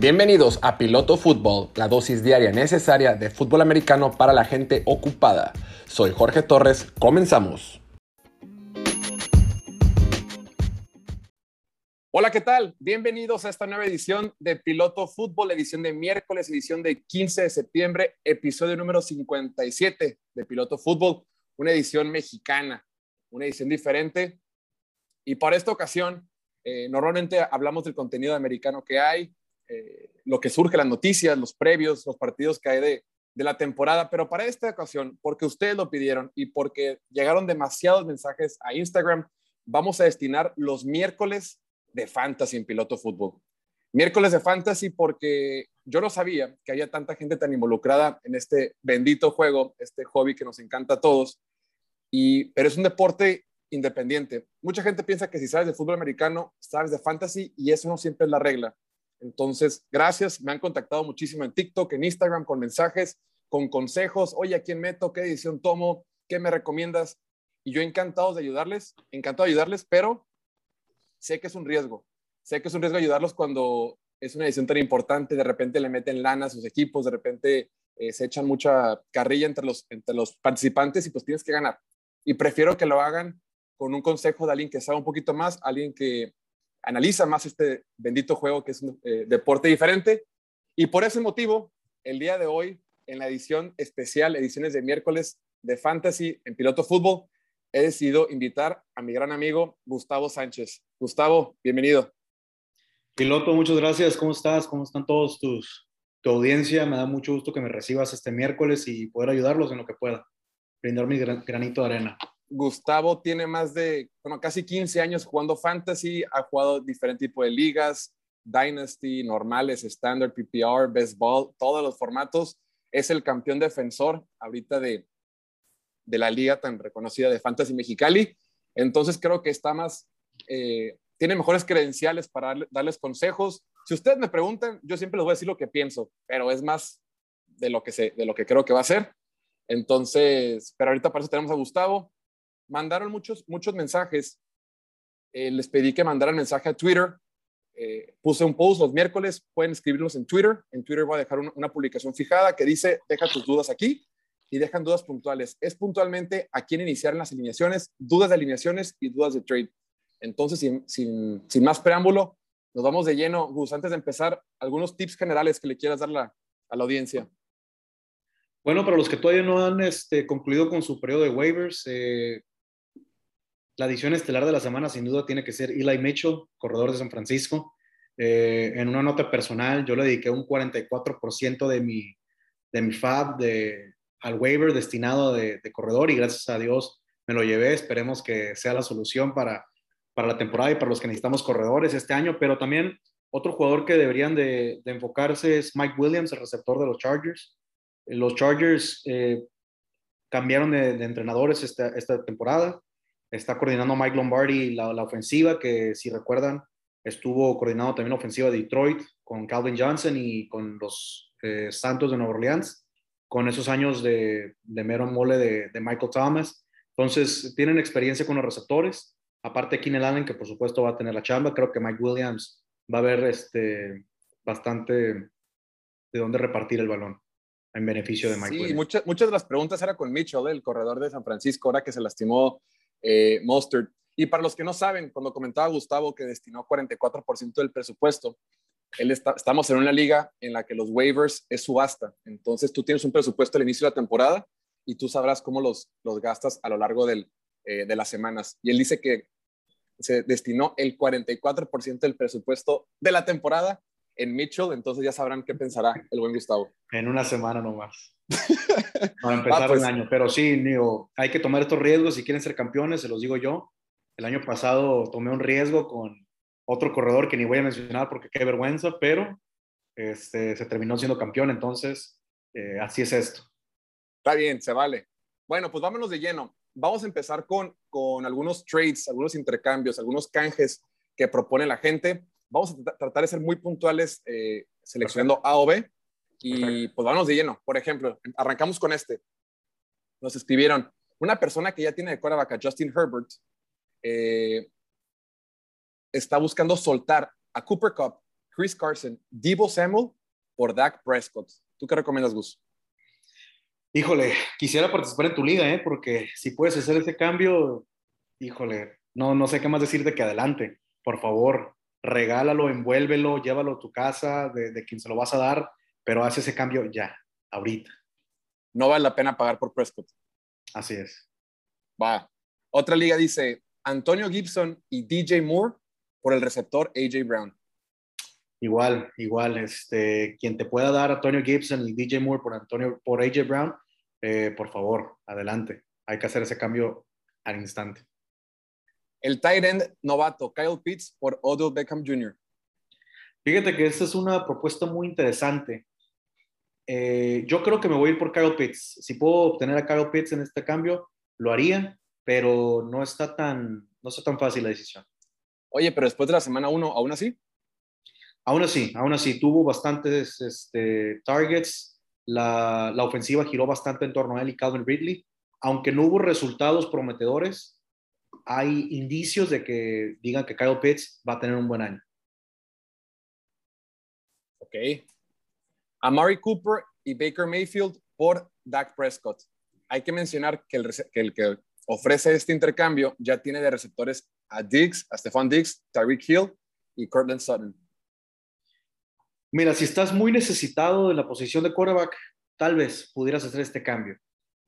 Bienvenidos a Piloto Fútbol, la dosis diaria necesaria de fútbol americano para la gente ocupada. Soy Jorge Torres, comenzamos. Hola, ¿qué tal? Bienvenidos a esta nueva edición de Piloto Fútbol, edición de miércoles, edición de 15 de septiembre, episodio número 57 de Piloto Fútbol, una edición mexicana, una edición diferente. Y para esta ocasión, eh, normalmente hablamos del contenido americano que hay, eh, lo que surge, las noticias, los previos, los partidos que hay de, de la temporada, pero para esta ocasión, porque ustedes lo pidieron y porque llegaron demasiados mensajes a Instagram, vamos a destinar los miércoles de fantasy en piloto fútbol. Miércoles de fantasy porque yo no sabía que había tanta gente tan involucrada en este bendito juego, este hobby que nos encanta a todos, y, pero es un deporte independiente. Mucha gente piensa que si sabes de fútbol americano, sabes de fantasy y eso no siempre es la regla. Entonces, gracias. Me han contactado muchísimo en TikTok, en Instagram, con mensajes, con consejos. Oye, ¿a quién meto? ¿Qué edición tomo? ¿Qué me recomiendas? Y yo encantado de ayudarles, encantado de ayudarles, pero sé que es un riesgo. Sé que es un riesgo ayudarlos cuando es una edición tan importante. De repente le meten lana a sus equipos, de repente eh, se echan mucha carrilla entre los, entre los participantes y pues tienes que ganar. Y prefiero que lo hagan con un consejo de alguien que sabe un poquito más, alguien que analiza más este bendito juego que es un eh, deporte diferente. Y por ese motivo, el día de hoy, en la edición especial, ediciones de miércoles de Fantasy en Piloto Fútbol, he decidido invitar a mi gran amigo Gustavo Sánchez. Gustavo, bienvenido. Piloto, muchas gracias. ¿Cómo estás? ¿Cómo están todos tus, tu audiencia? Me da mucho gusto que me recibas este miércoles y poder ayudarlos en lo que pueda. Brindar mi granito de arena. Gustavo tiene más de, bueno, casi 15 años jugando fantasy, ha jugado diferentes tipos de ligas, Dynasty, normales, Standard, PPR, Best Ball, todos los formatos. Es el campeón defensor ahorita de, de la liga tan reconocida de Fantasy Mexicali. Entonces creo que está más, eh, tiene mejores credenciales para darles consejos. Si ustedes me preguntan, yo siempre les voy a decir lo que pienso, pero es más de lo que, sé, de lo que creo que va a ser. Entonces, pero ahorita para eso tenemos a Gustavo mandaron muchos, muchos mensajes. Eh, les pedí que mandaran mensaje a Twitter. Eh, puse un post los miércoles, pueden escribirlos en Twitter. En Twitter voy a dejar una, publicación fijada que dice, deja tus dudas aquí y dejan dudas puntuales. Es puntualmente a quién iniciar las alineaciones, dudas de alineaciones y dudas de trade. Entonces, sin, sin, sin más preámbulo, nos vamos de lleno. Gus, antes de empezar, algunos tips generales que le quieras dar a la audiencia. Bueno, para los que todavía no han este, concluido con su periodo de waivers, eh, la edición estelar de la semana sin duda tiene que ser Eli Mitchell, corredor de San Francisco. Eh, en una nota personal, yo le dediqué un 44% de mi, de mi FAB de, al waiver destinado de, corredor y gracias a Dios me lo llevé. Esperemos que sea la solución para, para la temporada y para los que necesitamos corredores este año, pero también otro jugador que deberían de, enfocarse es Mike Williams, el receptor de los Chargers. Los Chargers eh, cambiaron de, entrenadores esta, esta temporada está coordinando Mike Lombardi la, ofensiva, que si recuerdan, estuvo coordinando también la ofensiva de Detroit con Calvin Johnson y con los eh, Santos de Nueva Orleans, con esos años de, de mero mole de, Michael Thomas. Entonces, tienen experiencia con los receptores. Aparte, Keenan Allen, que por supuesto va a tener la chamba. Creo que Mike Williams va a ver este, bastante de dónde repartir el balón en beneficio de Mike sí, Muchas, muchas de las preguntas era con Mitchell, el corredor de San Francisco, ahora que se lastimó eh, Mustard. Y para los que no saben, cuando comentaba Gustavo que destinó 44% del presupuesto, él está, estamos en una liga en la que los waivers es subasta. Entonces tú tienes un presupuesto al inicio de la temporada y tú sabrás cómo los, los gastas a lo largo del, eh, de las semanas. Y él dice que se destinó el 44% del presupuesto de la temporada en Mitchell, entonces ya sabrán qué pensará el buen Gustavo. En una semana nomás. Para empezar pues. el año. Pero sí, hay que tomar estos riesgos si quieren ser campeones, se los digo yo. El año pasado tomé un riesgo con otro corredor que ni voy a mencionar porque qué vergüenza, pero este, se terminó siendo campeón, entonces eh, así es esto. Está bien, se vale. Bueno, pues vámonos de lleno. Vamos a empezar con, con algunos trades, algunos intercambios, algunos canjes que propone la gente. Vamos a tratar de ser muy puntuales eh, seleccionando A o B y pues vamos de lleno. Por ejemplo, arrancamos con este. Nos escribieron, una persona que ya tiene de quarterback a Justin Herbert eh, está buscando soltar a Cooper Cup Chris Carson, Debo Samuel por Dak Prescott. ¿Tú qué recomiendas, Gus? Híjole, quisiera participar en tu liga, ¿eh? porque si puedes hacer ese cambio, híjole, no, no sé qué más decirte que adelante. Por favor, regálalo, envuélvelo, llévalo a tu casa, de, de quien se lo vas a dar, pero haz ese cambio ya, ahorita. No vale la pena pagar por Prescott. Así es. Va. Otra liga dice Antonio Gibson y DJ Moore por el receptor AJ Brown. Igual, igual, este, quien te pueda dar Antonio Gibson y DJ Moore por Antonio, por AJ Brown, eh, por favor, adelante. Hay que hacer ese cambio al instante. El tight end novato Kyle Pitts por Odell Beckham Jr. Fíjate que esta es una propuesta muy interesante. Eh, yo creo que me voy a ir por Kyle Pitts. Si puedo obtener a Kyle Pitts en este cambio, lo haría, pero no está tan, no está tan fácil la decisión. Oye, pero después de la semana 1, ¿aún así? Aún así, aún así, tuvo bastantes este, targets, la, la, ofensiva giró bastante en torno a él y Calvin Ridley, aunque no hubo resultados prometedores, hay indicios de que digan que Kyle Pitts va a tener un buen año. Ok. Amari Cooper y Baker Mayfield por Dak Prescott. Hay que mencionar que el, que el que ofrece este intercambio ya tiene de receptores a Diggs, a Stephon Diggs, Tyreek Hill y Cortland Sutton. Mira, si estás muy necesitado de la posición de quarterback, tal vez pudieras hacer este cambio.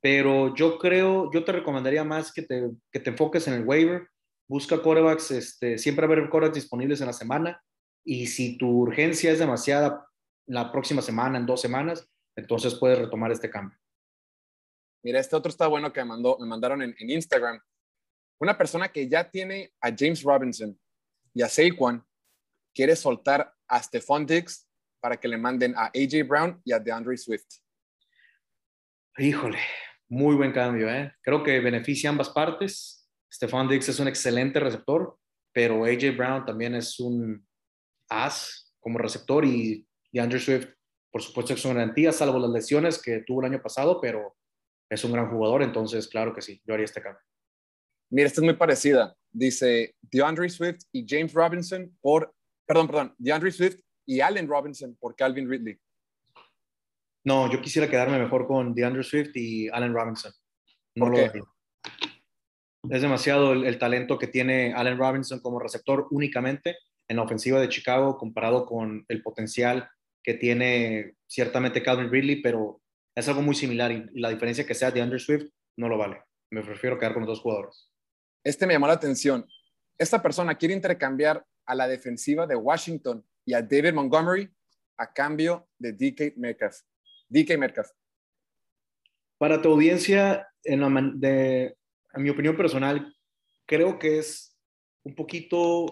Pero yo creo, yo te recomendaría más que te, que te enfoques en el waiver. Busca quarterbacks, este, siempre haber quarterbacks disponibles en la semana. Y si tu urgencia es demasiada la próxima semana, en dos semanas, entonces puedes retomar este cambio. Mira, este otro está bueno que me, mandó, me mandaron en, en Instagram. Una persona que ya tiene a James Robinson y a Saquon quiere soltar a Stephon Diggs para que le manden a AJ Brown y a DeAndre Swift. Híjole, muy buen cambio, ¿eh? Creo que beneficia ambas partes. Stephon Diggs es un excelente receptor, pero AJ Brown también es un as como receptor y DeAndre Swift, por supuesto, es una garantía, salvo las lesiones que tuvo el año pasado, pero es un gran jugador, entonces claro que sí, yo haría este cambio. Mira, esta es muy parecida. Dice DeAndre Swift y James Robinson por, perdón, perdón, DeAndre Swift y Allen Robinson por Calvin Ridley. No, yo quisiera quedarme mejor con DeAndre Swift y Allen Robinson. No ¿Por lo. Es demasiado el, el, talento que tiene Allen Robinson como receptor únicamente en la ofensiva de Chicago comparado con el potencial que tiene ciertamente Calvin Ridley, pero es algo muy similar y, y la diferencia que sea de Andrew Swift no lo vale. Me prefiero quedar con los dos jugadores. Este me llamó la atención. Esta persona quiere intercambiar a la defensiva de Washington y a David Montgomery a cambio de DK Metcalf. DK Metcalf. Para tu audiencia, en, la, de, en mi opinión personal, creo que es un poquito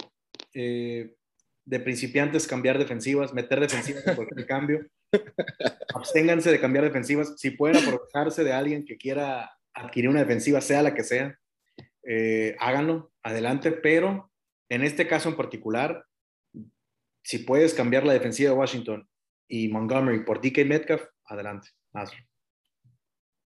eh, de principiantes cambiar defensivas, meter defensivas en cualquier cambio. Absténganse de cambiar defensivas. Si pueden aprovecharse de alguien que quiera adquirir una defensiva, sea la que sea, eh, háganlo, adelante. Pero en este caso en particular, si puedes cambiar la defensiva de Washington y Montgomery por DK Metcalf, adelante, hazlo.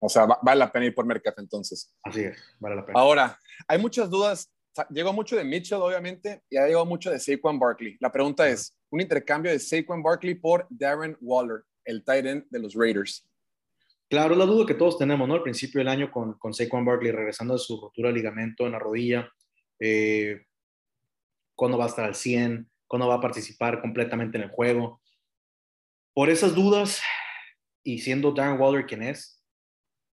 O sea, va, vale la pena ir por Metcalf entonces. Así es, vale la pena. Ahora, hay muchas dudas. Llegó mucho de Mitchell, obviamente, y ha llegado mucho de Saquon Barkley. La pregunta es, un intercambio de Saquon Barkley por Darren Waller, el tight end de los Raiders. Claro, la duda que todos tenemos, ¿no? Al principio del año con, con Saquon Barkley regresando de su rotura de ligamento en la rodilla, eh, cuándo va a estar al 100, cuándo va a participar completamente en el juego. Por esas dudas, y siendo Darren Waller quien es,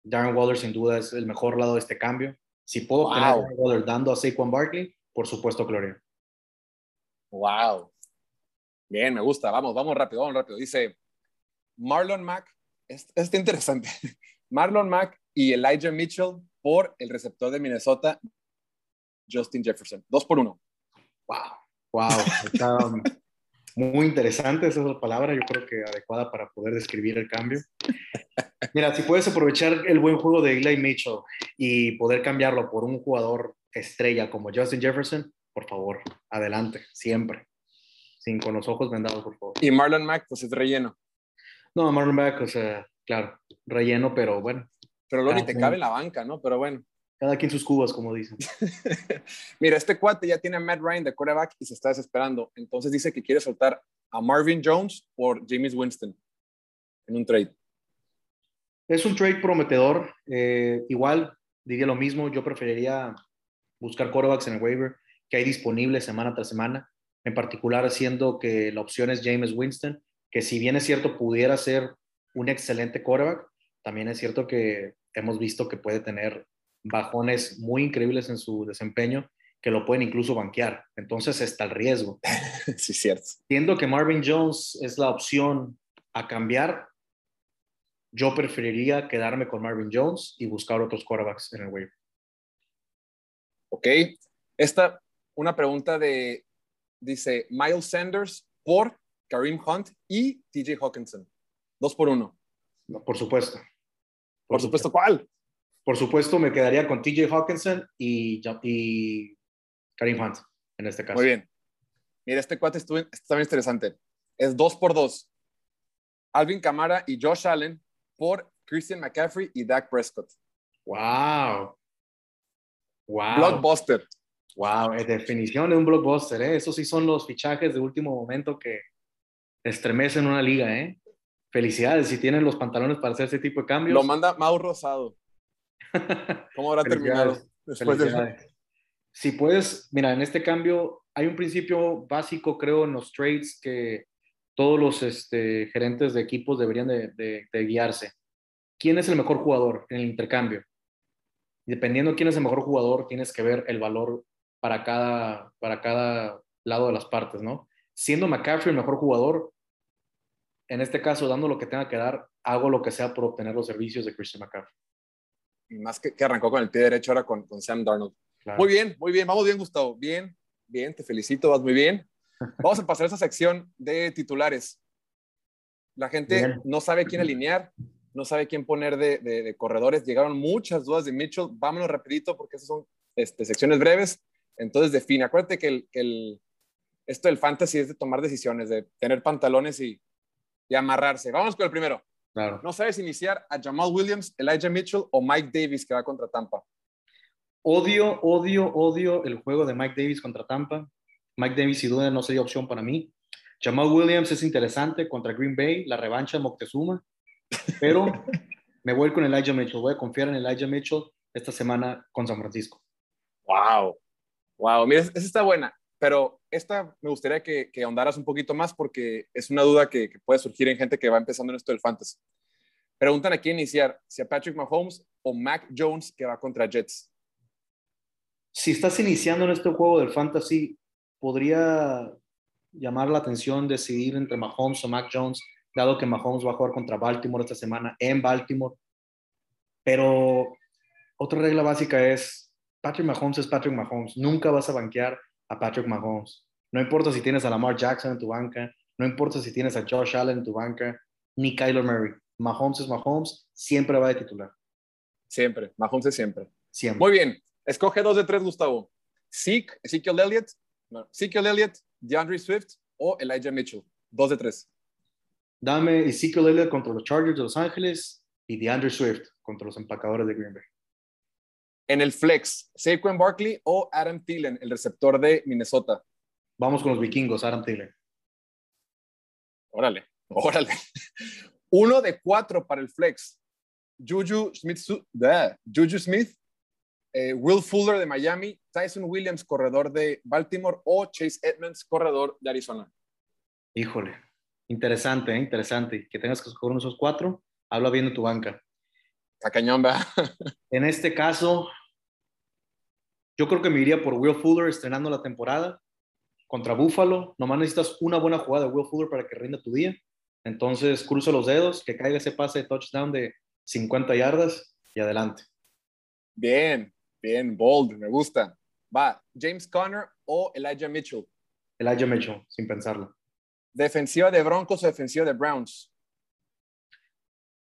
Darren Waller sin duda es el mejor lado de este cambio. Si puedo wow. tener a Darren Waller dando a Saquon Barkley, por supuesto que lo haría. Wow. Bien, me gusta. Vamos, vamos rápido, vamos rápido. Dice Marlon Mack, este es interesante. Marlon Mack y Elijah Mitchell por el receptor de Minnesota, Justin Jefferson. Dos por uno. Wow. Wow. Está muy interesante esa es la palabra, yo creo que adecuada para poder describir el cambio. Mira, si puedes aprovechar el buen juego de Eli Mitchell y poder cambiarlo por un jugador estrella como Justin Jefferson, por favor, adelante, siempre. Sin con los ojos vendados, por favor. Y Marlon Mack, pues es relleno. No, Marlon Mack, o sea, claro, relleno, pero bueno. Pero luego ni te cabe en la banca, ¿no? Pero bueno. Cada quien sus cubas, como dicen. Mira, este cuate ya tiene a Matt Ryan de quarterback y se está desesperando. Entonces dice que quiere soltar a Marvin Jones por James Winston en un trade. Es un trade prometedor. Eh, igual, diría lo mismo. Yo preferiría buscar quarterbacks en el waiver que hay disponibles semana tras semana. En particular, siendo que la opción es James Winston, que si bien es cierto, pudiera ser un excelente quarterback, también es cierto que hemos visto que puede tener bajones muy increíbles en su desempeño que lo pueden incluso banquear. Entonces está el riesgo. sí, cierto. Siendo que Marvin Jones es la opción a cambiar, yo preferiría quedarme con Marvin Jones y buscar otros quarterbacks en el waiver. Ok. Esta, una pregunta de, dice, Miles Sanders por Kareem Hunt y TJ Hawkinson. Dos por uno. por supuesto. Por, supuesto, ¿cuál? Por supuesto, me quedaría con TJ Hawkinson y, y Karim Hunt, en este caso. Muy bien. Mira, este cuate estuvo, está bien interesante. Es dos por dos. Alvin Kamara y Josh Allen por Christian McCaffrey y Dak Prescott. Wow. Wow. Blockbuster. Wow, es definición de un blockbuster, ¿eh? Esos sí son los fichajes de último momento que estremecen una liga, ¿eh? Felicidades si tienen los pantalones para hacer ese tipo de cambios. Lo manda Mau Rosado. ¿Cómo habrá terminado después del... Si puedes, mira, en este cambio hay un principio básico, creo, en los trades que todos los este, gerentes de equipos deberían de, guiarse. ¿Quién es el mejor jugador en el intercambio? dependiendo quién es el mejor jugador, tienes que ver el valor para cada, para cada lado de las partes, ¿no? Siendo McCaffrey el mejor jugador, en este caso, dando lo que tenga que dar, hago lo que sea por obtener los servicios de Christian McCaffrey más que, que, arrancó con el pie derecho ahora con, con Sam Darnold. Muy bien, muy bien, vamos bien, Gustavo. Bien, bien, te felicito, vas muy bien. Vamos a pasar a esa sección de titulares. La gente no sabe quién alinear, no sabe quién poner de, de, corredores. Llegaron muchas dudas de Mitchell. Vámonos rapidito porque esas son este, secciones breves. Entonces, define. Acuérdate que, el, el, esto del fantasy es de tomar decisiones, de tener pantalones y, y amarrarse. Vamos con el primero. No sabes iniciar a Jamal Williams, Elijah Mitchell o Mike Davis que va contra Tampa. Odio, odio, odio el juego de Mike Davis contra Tampa. Mike Davis, sin duda, no sería opción para mí. Jamal Williams es interesante contra Green Bay, la revancha de Moctezuma, pero me voy con Elijah Mitchell. Voy a confiar en Elijah Mitchell esta semana con San Francisco. Wow, wow, mira, esa está buena pero esta me gustaría que, que, ahondaras un poquito más porque es una duda que, puede surgir en gente que va empezando en esto del fantasy. Preguntan a quién iniciar, si a Patrick Mahomes o Mac Jones que va contra Jets. Si estás iniciando en este juego del fantasy, podría llamar la atención decidir entre Mahomes o Mac Jones, dado que Mahomes va a jugar contra Baltimore esta semana en Baltimore. Pero otra regla básica es, Patrick Mahomes es Patrick Mahomes. Nunca vas a banquear a Patrick Mahomes. No importa si tienes a Lamar Jackson en tu banca, no importa si tienes a Josh Allen en tu banca, ni Kyler Murray. Mahomes es Mahomes, siempre va de titular. Siempre, Mahomes es siempre. Siempre. Muy bien, escoge dos de tres, Gustavo. Zeke, Ezekiel Elliott, no, Ezekiel Elliott, DeAndre Swift o Elijah Mitchell. Dos de tres. Dame Ezekiel Elliott contra los Chargers de Los Ángeles y DeAndre Swift contra los empacadores de Green Bay. En el flex, Saquon Barkley o Adam Thielen, el receptor de Minnesota. Vamos con los vikingos, Adam Thielen. Órale, órale. Uno de cuatro para el flex. Juju Smith, Juju Smith eh, Will Fuller de Miami, Tyson Williams, corredor de Baltimore, o Chase Edmonds, corredor de Arizona. Híjole, interesante, ¿eh? interesante. Que tengas que escoger uno de esos cuatro, habla bien de tu banca. Cañón, En este caso, yo creo que me iría por Will Fuller estrenando la temporada contra Buffalo. Nomás necesitas una buena jugada de Will Fuller para que rinda tu día. Entonces, cruzo los dedos, que caiga ese pase de touchdown de 50 yardas y adelante. Bien, bien, bold, me gusta. Va, James Conner o Elijah Mitchell. Elijah Mitchell, sin pensarlo. Defensiva de Broncos o defensiva de Browns.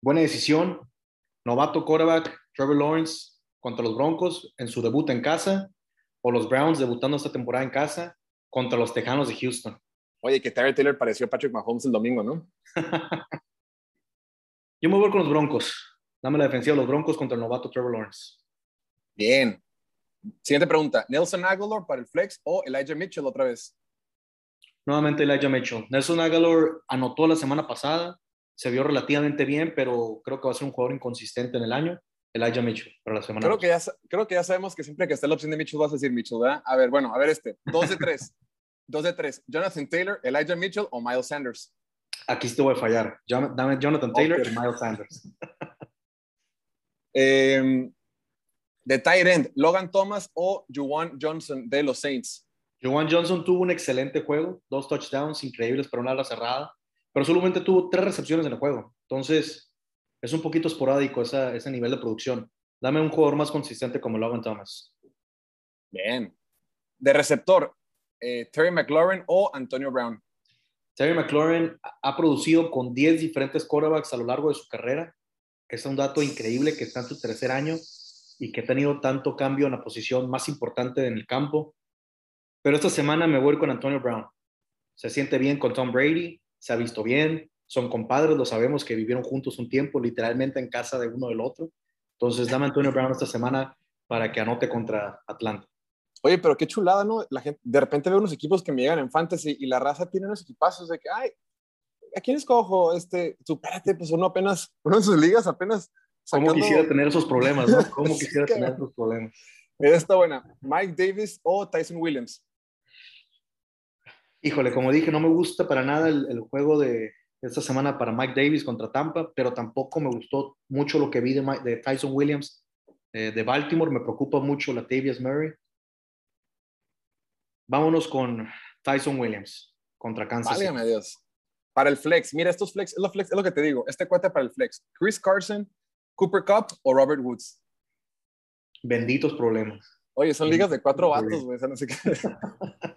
Buena decisión. Novato quarterback Trevor Lawrence contra los Broncos en su debut en casa o los Browns debutando esta temporada en casa contra los Tejanos de Houston. Oye, que Terry Taylor pareció Patrick Mahomes el domingo, ¿no? Yo me voy con los Broncos. Dame la defensiva de los Broncos contra el novato Trevor Lawrence. Bien. Siguiente pregunta. ¿Nelson Aguilar para el flex o Elijah Mitchell otra vez? Nuevamente Elijah Mitchell. Nelson Aguilar anotó la semana pasada, se vio relativamente bien, pero creo que va a ser un jugador inconsistente en el año. Elijah Mitchell para la semana. Creo que, ya, creo que ya sabemos que siempre que esté la opción de Mitchell vas a decir Mitchell, ¿verdad? A ver, bueno, a ver este. Dos de tres. Dos de tres. Jonathan Taylor, Elijah Mitchell o Miles Sanders. Aquí te voy a fallar. Dame Jonathan Taylor y Miles Sanders. eh, de tight end, Logan Thomas o Juwan Johnson de los Saints. Juwan Johnson tuvo un excelente juego, dos touchdowns increíbles para una ala cerrada, pero solamente tuvo tres recepciones en el juego. Entonces, es un poquito esporádico ese nivel de producción. Dame un jugador más consistente como Logan Thomas. Bien. De receptor, eh, Terry McLaurin o Antonio Brown. Terry McLaurin ha producido con 10 diferentes quarterbacks a lo largo de su carrera. Es un dato increíble que está en su tercer año y que ha tenido tanto cambio en la posición más importante en el campo. Pero esta semana me voy con Antonio Brown. Se siente bien con Tom Brady, se ha visto bien, son compadres, lo sabemos que vivieron juntos un tiempo, literalmente en casa de uno del otro. Entonces, dame Antonio Brown esta semana para que anote contra Atlanta. Oye, pero qué chulada, ¿no? La gente, de repente veo unos equipos que me llegan en fantasy y la raza tiene unos equipazos de que, ay, ¿a quién escojo? Este, supérate, pues uno apenas, uno en sus ligas apenas ¿Cómo quisiera tener esos problemas, no? ¿Cómo quisiera tener esos problemas? Está buena. Mike Davis o Tyson Williams. Híjole, como dije, no me gusta para nada el, juego de esta semana para Mike Davis contra Tampa, pero tampoco me gustó mucho lo que vi de, Tyson Williams eh, de Baltimore. Me preocupa mucho la Tavius Murray. Vámonos con Tyson Williams contra Kansas Válgame Dios. Para el flex, mira, estos flex es, lo flex, es lo que te digo. Este cuate para el flex. Chris Carson Cooper Cup o Robert Woods. Benditos problemas. Oye, son ligas de cuatro vatos, güey. No sé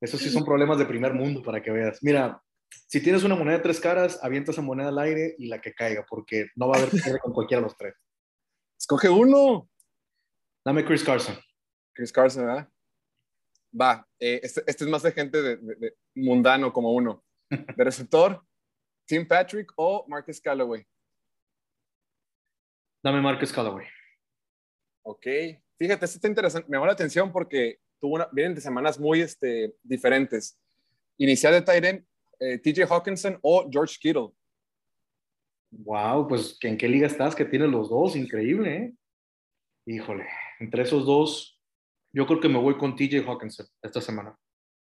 Esos sí son problemas de primer mundo para que veas. Mira, si tienes una moneda de tres caras, avienta esa moneda al aire y la que caiga, porque no va a haber que con cualquiera de los tres. Escoge uno. Dame Chris Carson. Chris Carson, ¿verdad? Va, eh, este, este, es más de gente de, mundano como uno. De receptor, Tim Patrick o Marcus Callaway. Dame Marcus Callaway. Ok. Fíjate, esto está interesante. Me llamó la atención porque tuvo una, vienen de semanas muy este, diferentes. Inicial de Tyren, eh, TJ Hawkinson o George Kittle. Wow, pues ¿en qué liga estás que tienes los dos? Increíble, ¿eh? Híjole, entre esos dos, yo creo que me voy con TJ Hawkinson esta semana.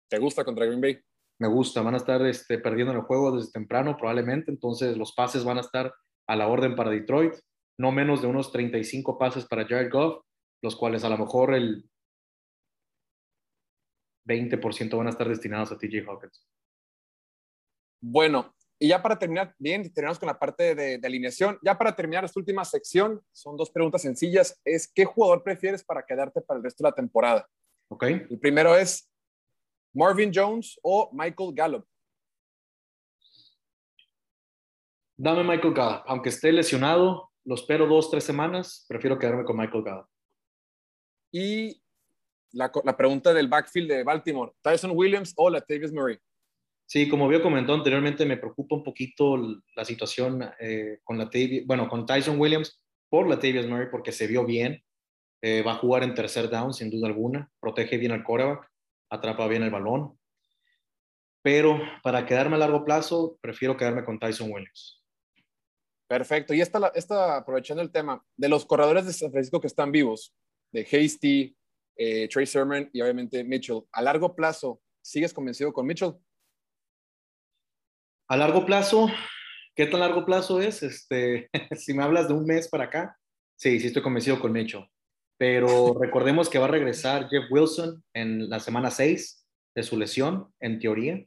¿Te gusta contra Green Bay? Me gusta, van a estar este, perdiendo el juego desde temprano probablemente, entonces los pases van a estar a la orden para Detroit no menos de unos 35 pases para Jared Goff, los cuales a lo mejor el 20% van a estar destinados a TJ Hawkins. Bueno, y ya para terminar, bien, terminamos con la parte de, alineación. Ya para terminar esta última sección, son dos preguntas sencillas. Es, ¿qué jugador prefieres para quedarte para el resto de la temporada? Ok. El primero es Marvin Jones o Michael Gallup. Dame Michael Gallup. Aunque esté lesionado, lo espero dos, tres semanas, prefiero quedarme con Michael Gallup. Y la, pregunta del backfield de Baltimore, Tyson Williams o Latavius Murray. Sí, como había comentado anteriormente, me preocupa un poquito la situación eh, con bueno, con Tyson Williams por Latavius Murray porque se vio bien, eh, va a jugar en tercer down sin duda alguna, protege bien al quarterback, atrapa bien el balón, pero para quedarme a largo plazo, prefiero quedarme con Tyson Williams. Perfecto. Y esta, esta, aprovechando el tema de los corredores de San Francisco que están vivos, de Hasty, eh, Trey Sermon y obviamente Mitchell, a largo plazo, ¿sigues convencido con Mitchell? A largo plazo, ¿qué tan largo plazo es? Este, si me hablas de un mes para acá, sí, sí estoy convencido con Mitchell. Pero recordemos que va a regresar Jeff Wilson en la semana 6 de su lesión, en teoría.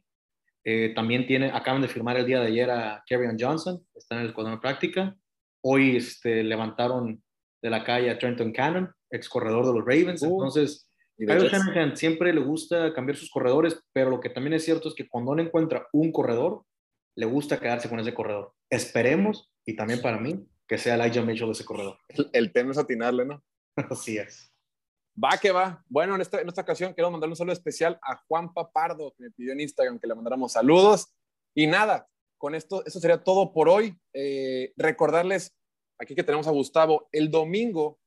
Eh, también tiene, acaban de firmar el día de ayer a Kerryon Johnson, está en el cuadro de práctica. Hoy este, levantaron de la calle a Trenton Cannon, ex corredor de los Ravens. Uh, Entonces, Kyle Shanahan siempre le gusta cambiar sus corredores, pero lo que también es cierto es que cuando no encuentra un corredor, le gusta quedarse con ese corredor. Esperemos, y también para mí, que sea Elijah Mitchell ese corredor. El, el tema es atinarle, ¿no? Así es. Va que va. Bueno, en esta, en esta ocasión quiero mandarle un saludo especial a Juan Papardo, que me pidió en Instagram que le mandáramos saludos. Y nada, con esto, eso sería todo por hoy. Eh, recordarles aquí que tenemos a Gustavo. El domingo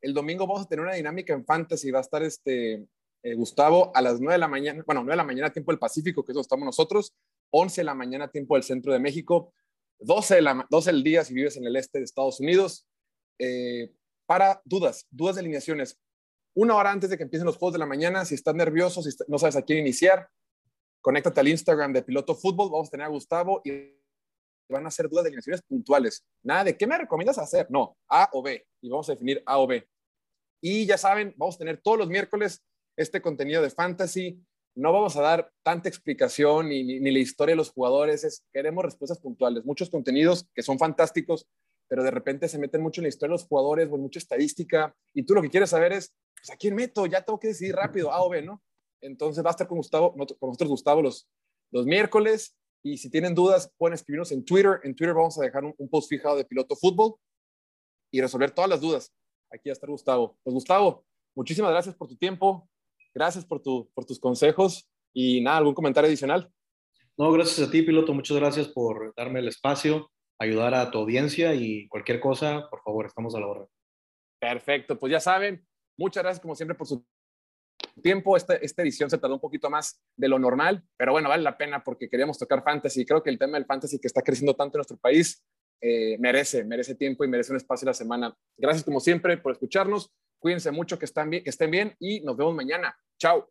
El domingo vamos a tener una dinámica en Fantasy. Va a estar este eh, Gustavo a las 9 de la mañana, bueno, 9 de la mañana tiempo del Pacífico, que es donde estamos nosotros, 11 de la mañana tiempo del centro de México, 12, de la, 12 del día si vives en el este de Estados Unidos. Eh, para dudas, dudas de alineaciones. Una hora antes de que empiecen los juegos de la mañana, si estás nervioso, si no sabes a quién iniciar, conéctate al Instagram de Piloto Fútbol, vamos a tener a Gustavo y van a hacer dudas de alineaciones puntuales. Nada de qué me recomiendas hacer, no, A o B, y vamos a definir A o B. Y ya saben, vamos a tener todos los miércoles este contenido de fantasy. No vamos a dar tanta explicación ni, ni, la historia de los jugadores, es, queremos respuestas puntuales, muchos contenidos que son fantásticos, pero de repente se meten mucho en la historia de los jugadores, o mucha estadística, y tú lo que quieres saber es, pues, ¿a quién meto? Ya tengo que decidir rápido, A o B, ¿no? Entonces va a estar con Gustavo, con nosotros Gustavo los, los miércoles, y si tienen dudas, pueden escribirnos en Twitter. En Twitter vamos a dejar un, un post fijado de piloto fútbol y resolver todas las dudas. Aquí va a estar Gustavo. Pues Gustavo, muchísimas gracias por tu tiempo, gracias por, tu, por tus consejos y nada, ¿algún comentario adicional? No, gracias a ti, piloto. Muchas gracias por darme el espacio, ayudar a tu audiencia y cualquier cosa, por favor, estamos a la hora. Perfecto, pues ya saben, muchas gracias como siempre por su tiempo. Esta, esta edición se tardó un poquito más de lo normal, pero bueno, vale la pena porque queríamos tocar fantasy. Creo que el tema del fantasy que está creciendo tanto en nuestro país eh, merece, merece tiempo y merece un espacio a la semana. Gracias como siempre por escucharnos. Cuídense mucho, que, están bien, que estén bien y nos vemos mañana. Chao.